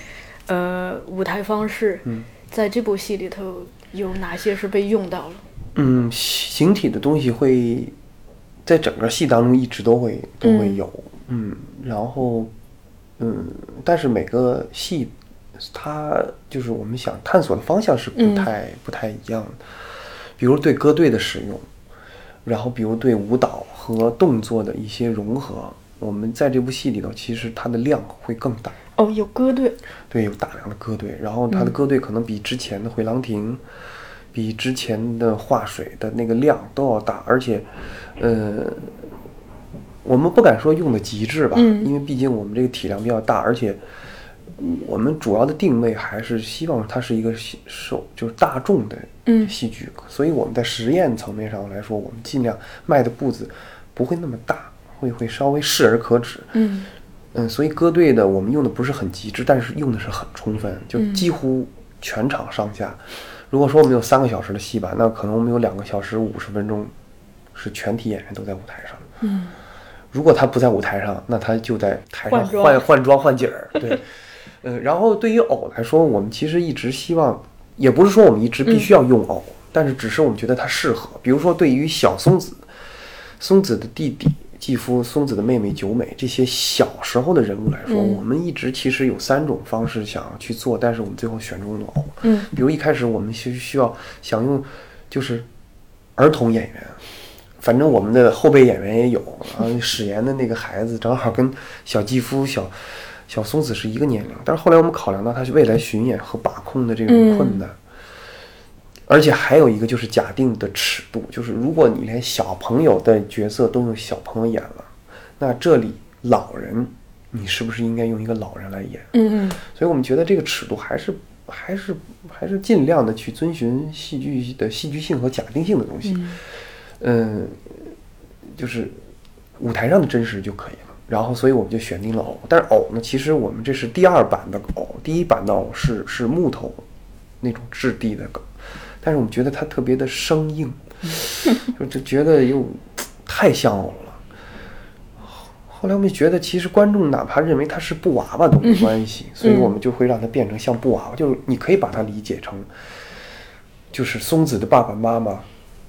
C: 呃舞台方式，
B: 嗯。
C: 在这部戏里头有哪些是被用到了？
B: 嗯，形体的东西会在整个戏当中一直都会都会
C: 嗯。
B: 有，嗯，然后嗯，但是每个戏它就是我们想探索的方向是不
C: 嗯。
B: 太、不太一样的，比如对歌队的使用，然后比如对舞蹈和动作的一些融合，我们在这部戏里头，其实它的量会更大。
C: 哦，有歌队，
B: 对，有大量的歌队，然后它的歌队可能比之前的回廊亭，比之前的化水的那个量都要大，而且，呃，我们不敢说用的极致吧，
C: 嗯
B: 因为毕竟我们这个体量比较大，而且我们主要的定位还是希望它是一个戏受就是大众的
C: 嗯
B: 戏剧，所以我们在实验层面上来说，我们尽量迈的步子不会那么大，会会稍微适而可止。
C: 嗯
B: 嗯，所以歌队的我们用的不是很极致，但是用的是很充分，就
C: 嗯
B: 几乎全场上下。如果说我们有三个小时的戏吧，那可能我们有两个小时五十分钟是全体演员都在舞台上。
C: 嗯
B: 如果他不在舞台上，那他就在台上
C: 换装
B: 换换装换景儿。对，呃，然后对于偶来说，我们其实一直希望，也不是说我们一直必须要用偶，但是只是我们觉得它适合。比如说，对于小松子、松子的弟弟继夫、松子的妹妹久美这些小时候的人物来说，
C: 嗯
B: 我们一直其实有三种方式想要去做，但是我们最后选中了偶。
C: 嗯
B: 比如一开始我们需需要想用就是儿童演员，反正我们的后备演员也有，然后史岩的那个孩子正好跟小继夫、小小松子是一个年龄，但是后来我们考量到他未来巡演和把控的这种困难。而且还有一个就是假定的尺度，就是如果你连小朋友的角色都用小朋友演了，那这里老人，你是不是应该用一个老人来演？
C: 嗯嗯。
B: 所以我们觉得这个尺度还是还是还是尽量的去遵循戏剧的戏剧性和假定性的东西，嗯，就是舞台上的真实就可以了。然后，所以我们就选定了偶，但是偶呢，其实我们这是第二版的偶，第一版的偶是是木头那种质地的狗，但是我们觉得它特别的生硬，就 就觉得又太像偶了。后来我们觉得，其实观众哪怕认为它是布娃娃都没关系，所以我们就会让它变成像布娃娃，就是你可以把它理解成，就是松子的爸爸妈妈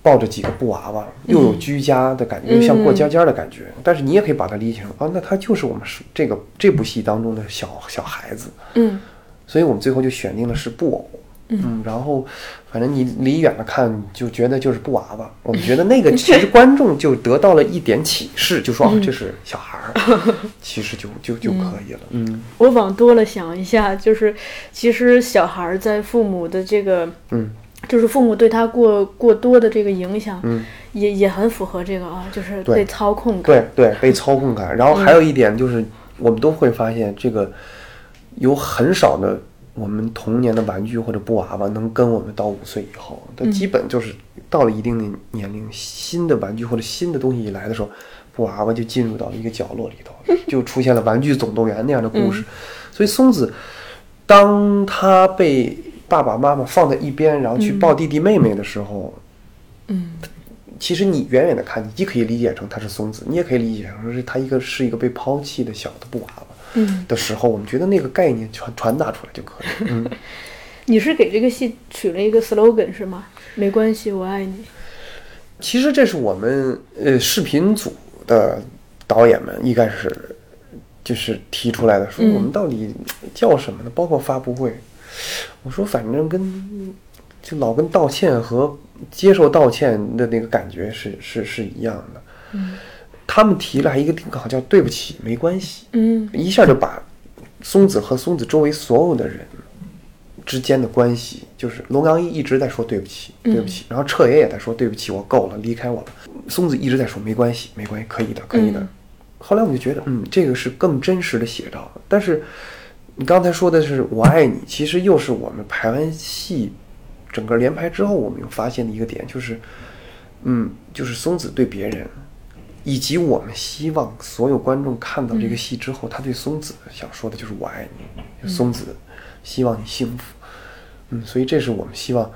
B: 抱着几个布娃娃，又有居家的感觉，又像过家家的感觉。但是你也可以把它理解成啊，那他就是我们是这个这部戏当中的小小孩子，
C: 嗯
B: 所以我们最后就选定了是布偶。嗯，然后反正你离远了看就觉得就是布娃娃，我们觉得那个其实观众就得到了一点启示，就说啊这是小孩儿，其实就就就可以了。嗯。
C: 我往多了想一下，就是其实小孩儿在父母的这个，
B: 嗯。
C: 就是父母对他过过多的这个影响，
B: 嗯，
C: 也也很符合这个啊，就是被操控感。
B: 对对，被操控感。然后还有一点就是，我们都会发现这个有很少的我们童年的玩具或者布娃娃能跟我们到五岁以后，它基本就是到了一定的年龄，新的玩具或者新的东西一来的时候，布娃娃就进入到了一个角落里头，就出现了《玩具总动员》那样的故事。所以松子，当他被爸爸妈妈放在一边，然后去抱弟弟妹妹的时候，
C: 嗯。
B: 其实你远远的看，你既可以理解成他是松子，你也可以理解成是他一个是一个被抛弃的小的布娃娃。
C: 嗯，
B: 的时候，我们觉得那个概念传传达出来就可以。嗯，
C: 你是给这个戏取了一个 slogan 是吗？没关系，我爱你。
B: 其实这是我们呃视频组的导演们一开始就是提出来的，说
C: 嗯
B: 我们到底叫什么呢？包括发布会，我说反正跟就老跟道歉和接受道歉的那个感觉是是是一样的。
C: 嗯
B: 他们提了还一个定稿叫“对不起，没关系”，
C: 嗯
B: 一下就把松子和松子周围所有的人之间的关系，就是龙阳一一直在说对不起，对不起，然后彻爷也在说对不起，我够了，离开我了。松子一直在说没关系，没关系，可以的，可以的。
C: 嗯
B: 后来我就觉得，嗯，这个是更真实的写照。但是你刚才说的是我爱你，其实又是我们排完戏，整个连排之后，我们又发现的一个点，就是，嗯，就是松子对别人。以及我们希望所有观众看到这个戏之后，他对松子想说的就是“我爱你”，松子希望你幸福。嗯，所以这是我们希望，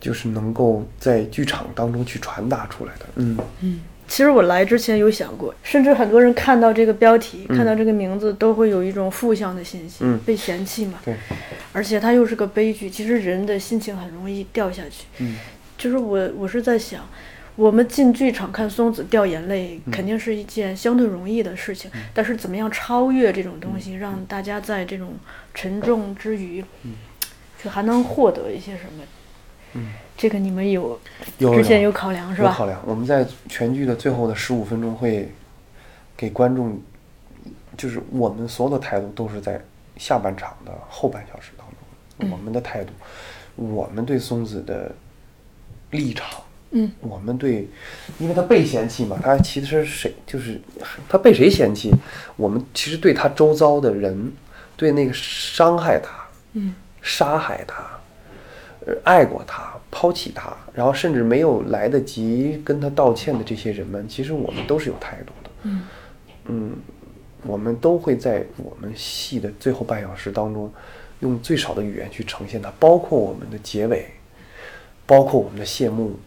B: 就是能够在剧场当中去传达出来的。嗯嗯
C: 其实我来之前有想过，甚至很多人看到这个标题、看到这个名字，都会有一种负向的信息，
B: 嗯
C: 被嫌弃嘛。
B: 对，
C: 而且它又是个悲剧，其实人的心情很容易掉下去。
B: 嗯
C: 就是我我是在想，我们进剧场看松子掉眼泪，
B: 嗯
C: 肯定是一件相对容易的事情。但是怎么样超越这种东西，让大家在这种沉重之余，
B: 嗯
C: 却还能获得一些什么？
B: 嗯，
C: 这个你们有
B: 有
C: 之前有考量是吧？
B: 有考量。我们在全剧的最后的十五分钟会给观众，就是我们所有的态度都是在下半场的后半小时当中，我们的态度，我们对松子的立场，
C: 嗯，
B: 我们对，因为他被嫌弃嘛，他其实谁就是他被谁嫌弃，我们其实对他周遭的人，对那个伤害他，
C: 嗯，
B: 杀害他，呃，爱过他，抛弃他，然后甚至没有来得及跟他道歉的这些人们，其实我们都是有态度的。
C: 嗯。
B: 嗯，我们都会在我们戏的最后半小时当中，用最少的语言去呈现它，包括我们的结尾，包括我们的谢幕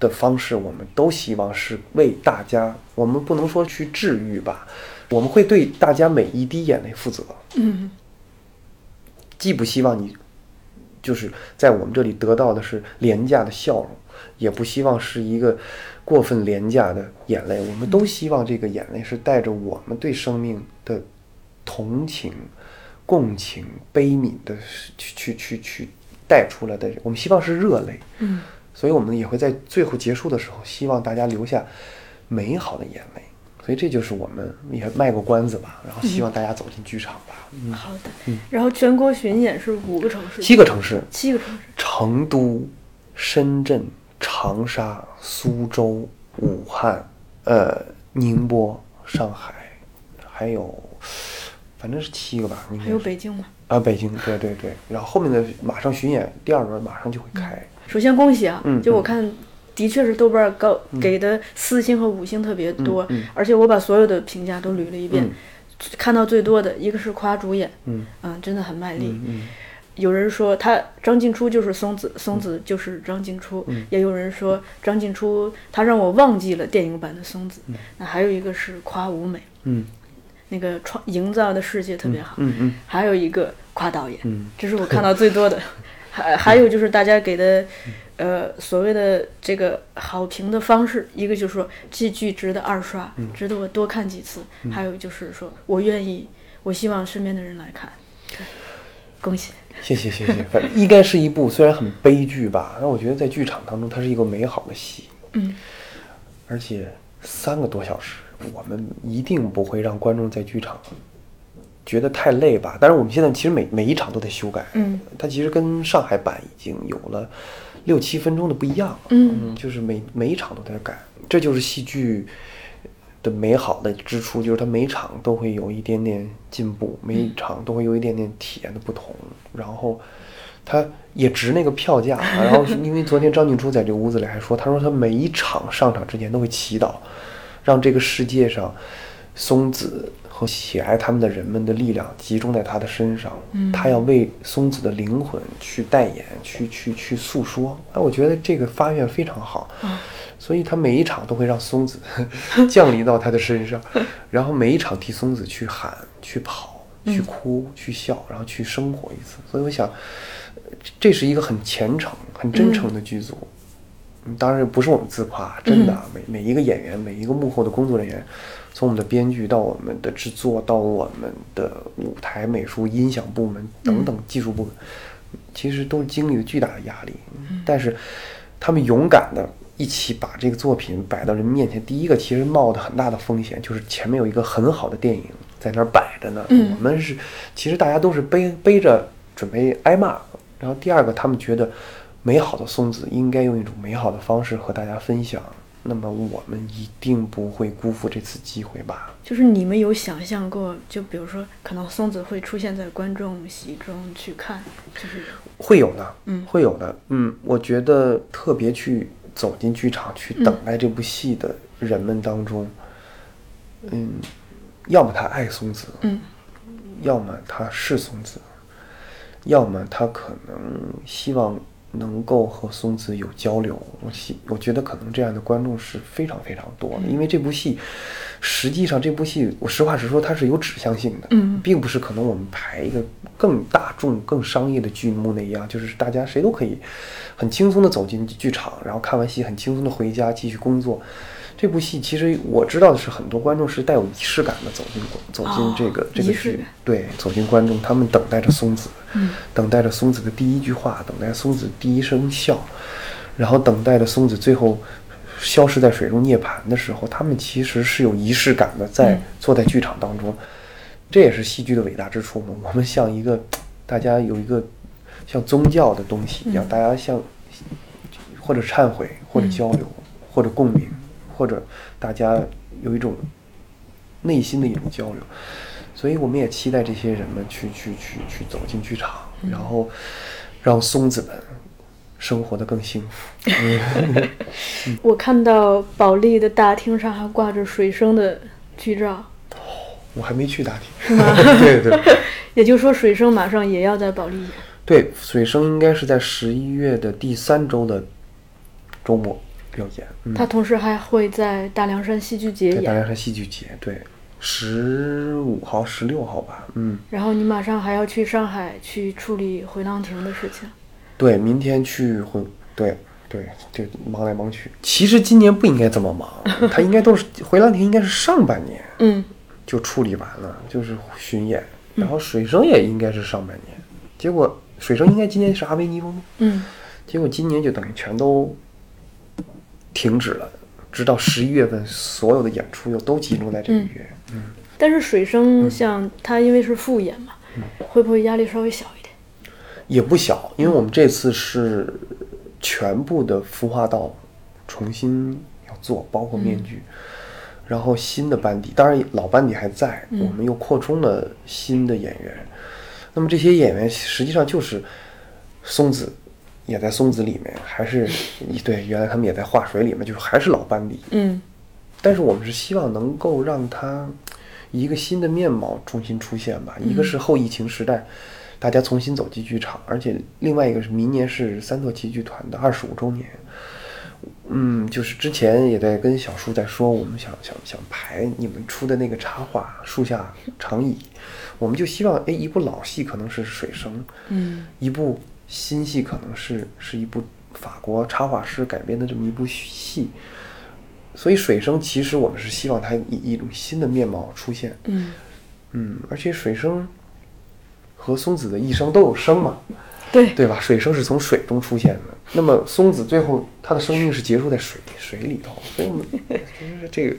B: 的方式，我们都希望是为大家，我们不能说去治愈吧，我们会对大家每一滴眼泪负责。
C: 嗯
B: 既不希望你就是在我们这里得到的是廉价的笑容，也不希望是一个过分廉价的眼泪。我们都希望这个眼泪是带着我们对生命的同情、共情、悲悯的去去去去带出来的。我们希望是热泪，
C: 嗯
B: 所以我们也会在最后结束的时候，希望大家留下美好的眼泪。所以这就是我们也卖个关子吧，然后希望大家走进剧场吧。嗯，
C: 好的。然后全国巡演是五个城市，
B: 七个城市，
C: 七个城市。
B: 成都、深圳、长沙、苏州、武汉、呃宁波、上海，还有反正是七个吧，应该
C: 还有北京吗？
B: 啊，北京，对对对。然后后面的马上巡演，第二轮马上就会开。
C: 首先恭喜啊！
B: 嗯
C: 就我看，的确是豆瓣高、给的四星和五星特别多，
B: 嗯嗯
C: 而且我把所有的评价都捋了一遍，
B: 嗯
C: 看到最多的一个是夸主演，
B: 嗯
C: 真的很卖力。有人说他张静初就是松子，松子就是张静初，
B: 嗯
C: 也有人说张静初他让我忘记了电影版的松子。那还有一个是夸舞美，
B: 嗯
C: 那个创营造的世界特别好。
B: 嗯嗯
C: 还有一个夸导演，
B: 嗯
C: 这是我看到最多的。还还有就是大家给的，呃，所谓的这个好评的方式，一个就是说这剧值得二刷，
B: 嗯
C: 值得我多看几次；还有就是说我愿意，我希望身边的人来看。对恭喜！
B: 谢谢谢谢，反正应该是一部虽然很悲剧吧，但我觉得在剧场当中它是一个美好的戏。
C: 嗯
B: 而且三个多小时，我们一定不会让观众在剧场觉得太累吧。但是我们现在其实每每一场都在修改，
C: 嗯，
B: 它其实跟上海版已经有了六七分钟的不一样，
C: 嗯。
B: 就是每每一场都在改，这就是戏剧的美好的之处，就是它每场都会有一点点进步，每一场都会有一点点体验的不同，然后。它也值那个票价，然后因为昨天张静初在这个屋子里还说，他说他每一场上场之前都会祈祷，让这个世界上松子和喜爱他们的人们的力量集中在他的身上，他要为松子的灵魂去代言，去去去诉说。哎，我觉得这个发愿非常好，所以他每一场都会让松子 降临到他的身上，然后每一场替松子去喊、去跑、去哭、去笑，然后去生活一次。所以我想，呃这是一个很虔诚、很真诚的剧组。嗯当然不是我们自夸，真的啊，每每一个演员，每一个幕后的工作人员，从我们的编剧到我们的制作，到我们的舞台美术、音响部门等等技术部门，其实都是经历了巨大的压力。但是他们勇敢的一起把这个作品摆到人们面前。第一个，其实冒的很大的风险，就是前面有一个很好的电影在那儿摆着呢。
C: 嗯
B: 我们是，其实大家都是背背着准备挨骂。然后第二个，他们觉得美好的松子应该用一种美好的方式和大家分享。那么我们一定不会辜负这次机会吧？
C: 就是你们有想象过，就比如说，可能松子会出现在观众席中去看，就是
B: 会有的，
C: 嗯
B: 会有的，嗯，我觉得特别去走进剧场去等待这部戏的人们当中，嗯，要么他爱松子，
C: 嗯
B: 要么他是松子，要么他可能希望能够和松子有交流。我希我觉得可能这样的观众是非常非常多的，因为这部戏实际上这部戏，我实话实说，它是有指向性的，
C: 嗯
B: 并不是可能我们排一个更大众、更商业的剧目那样，就是大家谁都可以很轻松的走进剧场，然后看完戏很轻松的回家继续工作。这部戏其实我知道的是，很多观众是带有仪式感的走进走进这个、
C: 哦
B: 这个剧对，走进观众，他们等待着松子，
C: 嗯。
B: 等待着松子的第一句话，等待松子第一声笑，然后等待着松子最后消失在水中涅槃的时候，他们其实是有仪式感的，在
C: 嗯
B: 坐在剧场当中，这也是戏剧的伟大之处嘛。我们像一个大家有一个像宗教的东西一样，
C: 嗯
B: 大家像或者忏悔，或者交流，或者共鸣，或者大家有一种内心的一种交流。所以我们也期待这些人们去去去去走进剧场，然后让松子们生活的更幸福。
C: 我看到保利的大厅上还挂着水生的剧照，
B: 我还没去大厅，
C: 是吗？
B: 对对
C: 也就是说，水生马上也要在保利演。
B: 对，水生应该是在十一月的第三周的周末要演。嗯，
C: 他同时还会在大凉山戏剧节演，
B: 大凉山戏剧节，对，十五号、十六号吧。嗯，
C: 然后你马上还要去上海去处理回浪亭的事情。
B: 对，明天去回，对对就，忙来忙去。其实今年不应该这么忙，他应该都是回廊亭，应该是上半年
C: 嗯
B: 就处理完了，就是巡演。然后水生也应该是上半年，结果水生应该今年是阿维尼翁，
C: 嗯
B: 结果今年就等于全都停止了，直到十一月份，所有的演出又都集中在这个月。嗯，
C: 但是水生像他因为是复演嘛，会不会压力稍微小一点？
B: 也不小，因为我们这次是全部的孵化道重新要做，包括面具，然后新的班底，当然老班底还在，我们又扩充了新的演员。那么这些演员实际上就是松子，也在松子里面，还是 对，原来他们也在化水里面，就是还是老班底。
C: 嗯
B: 但是我们是希望能够让它一个新的面貌重新出现吧。一个是后疫情时代，大家重新走进剧场，而且另外一个是明年是三特旗剧团的二十五周年。嗯，就是之前也在跟小叔在说，我们想想想排你们出的那个插画《树下长椅》，我们就希望，哎，一部老戏可能是水生，
C: 嗯
B: 一部新戏可能是是一部法国插画师改编的这么一部戏，所以水生其实我们是希望它以一种新的面貌出现，
C: 嗯，
B: 嗯，而且水生和松子的一生都有生嘛，
C: 对，
B: 对吧？水生是从水中出现的，那么松子最后他的生命是结束在水水里头，所以我们就是这个，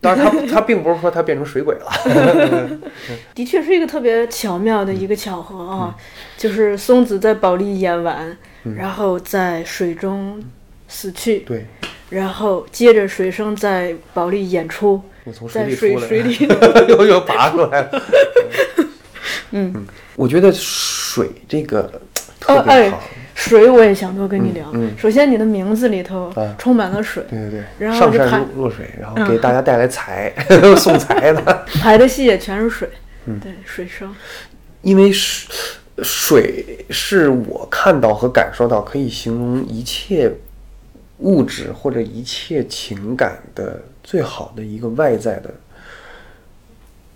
B: 当然他他并不是说他变成水鬼了，
C: 的确是一个特别巧妙的一个巧合啊，就是松子在保利演完，然后在水中死去，
B: 对，
C: 然后接着水生在保利演出，
B: 我从水
C: 在水水里，
B: 又又拔出来了。
C: 嗯，
B: 我觉得水这个特
C: 哦哎
B: 别好，
C: 水我也想多跟你聊。
B: 嗯嗯。
C: 首先，你的名字里头
B: 啊。
C: 充满了水，
B: 对对对，
C: 然后
B: 上善
C: 这排
B: 若若水，然后
C: 嗯。
B: 给大家带来财，送财的。
C: 排的戏也全是水，
B: 嗯。
C: 对，水生，
B: 因为水水是我看到和感受到可以形容一切物质或者一切情感的最好的一个外在的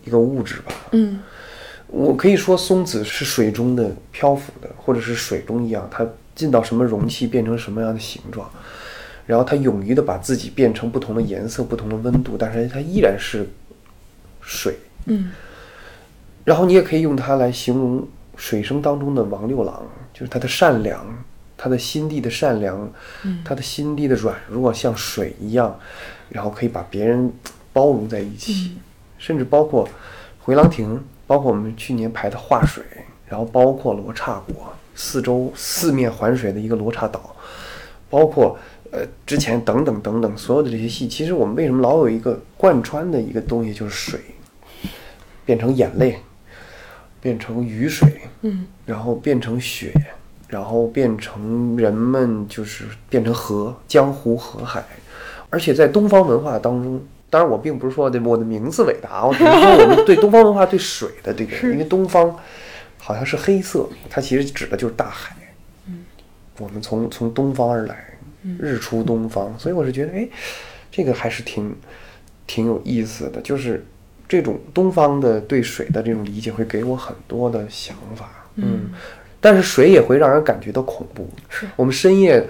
B: 一个物质吧。
C: 嗯
B: 我可以说松子是水中的漂浮的，或者是水中一样，它进到什么容器变成什么样的形状，然后它勇于的把自己变成不同的颜色、不同的温度，但是它依然是水。
C: 嗯
B: 然后你也可以用它来形容水生当中的王六郎，就是他的善良，他的心地的善良，他的心地的软弱，像水一样，然后可以把别人包容在一起，甚至包括回廊亭，包括我们去年排的画水，然后包括罗刹国四周四面环水的一个罗刹岛，包括呃之前等等等等所有的这些戏，其实我们为什么老有一个贯穿的一个东西，就是水，变成眼泪，变成雨水，
C: 嗯。
B: 然后变成雪，然后变成人们就是变成河、江湖、河海，而且在东方文化当中，当然我并不是说的我的名字伟大，我只是说我们对东方文化对水的这个，因为东方好像是黑色，它其实指的就是大海。我们从从东方而来，日出东方，所以我是觉得，哎，这个还是挺挺有意思的，就是这种东方的对水的这种理解，会给我很多的想法。嗯，但是水也会让人感觉到恐怖。
C: 是
B: 我们深夜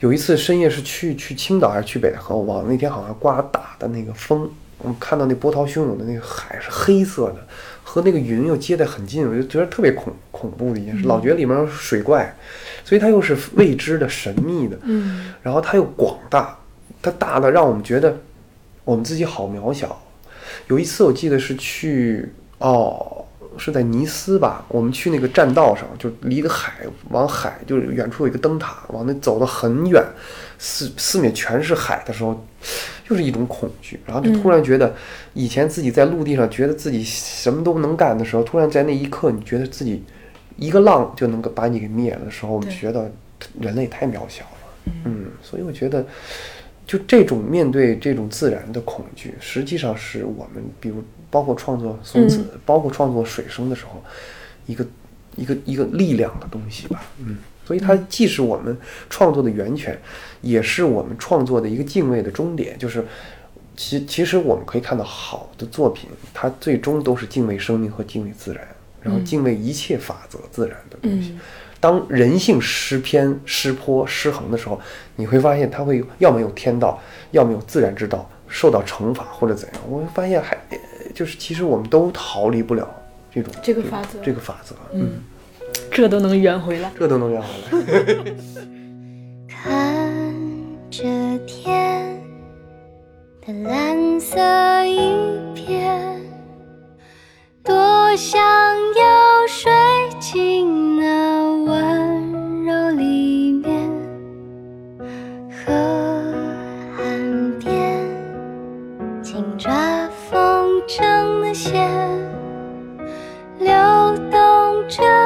B: 有一次深夜是去去青岛还是去北戴河，我忘了。那天好像刮大的那个风，我们看到那波涛汹涌的那个海是黑色的，和那个云又接得很近，我就觉得特别恐恐怖的一件事。老觉得里面有水怪，所以它又是未知的、神秘的，
C: 嗯
B: 然后它又广大，它大的让我们觉得我们自己好渺小。有一次我记得是去哦，是在尼斯吧，我们去那个栈道上，就离个海往海，就是远处有一个灯塔，往那走得很远，四四面全是海的时候，又是一种恐惧，然后就突然觉得以前自己在陆地上觉得自己什么都能干的时候，突然在那一刻，你觉得自己一个浪就能够把你给灭了的时候，我们觉得人类太渺小了。嗯，所以我觉得，就这种面对这种自然的恐惧，实际上是我们，比如包括创作松子，包括创作水生的时候，一个一个一个力量的东西吧。嗯，所以它既是我们创作的源泉，也是我们创作的一个敬畏的终点。就是其其实我们可以看到，好的作品，它最终都是敬畏生命和敬畏自然，然后敬畏一切法则、自然的东西。
C: 嗯
B: 当人性失偏、失坡、失衡的时候，你会发现它会要么有天道，要么有自然之道，受到惩罚或者怎样。我会发现还呃就是其实我们都逃离不了这种
C: 这个法则
B: 这个法则，嗯，
C: 这都能圆回来。
B: 这都能圆回来。
D: 看着天的蓝色一片，多想要睡进那线，流动着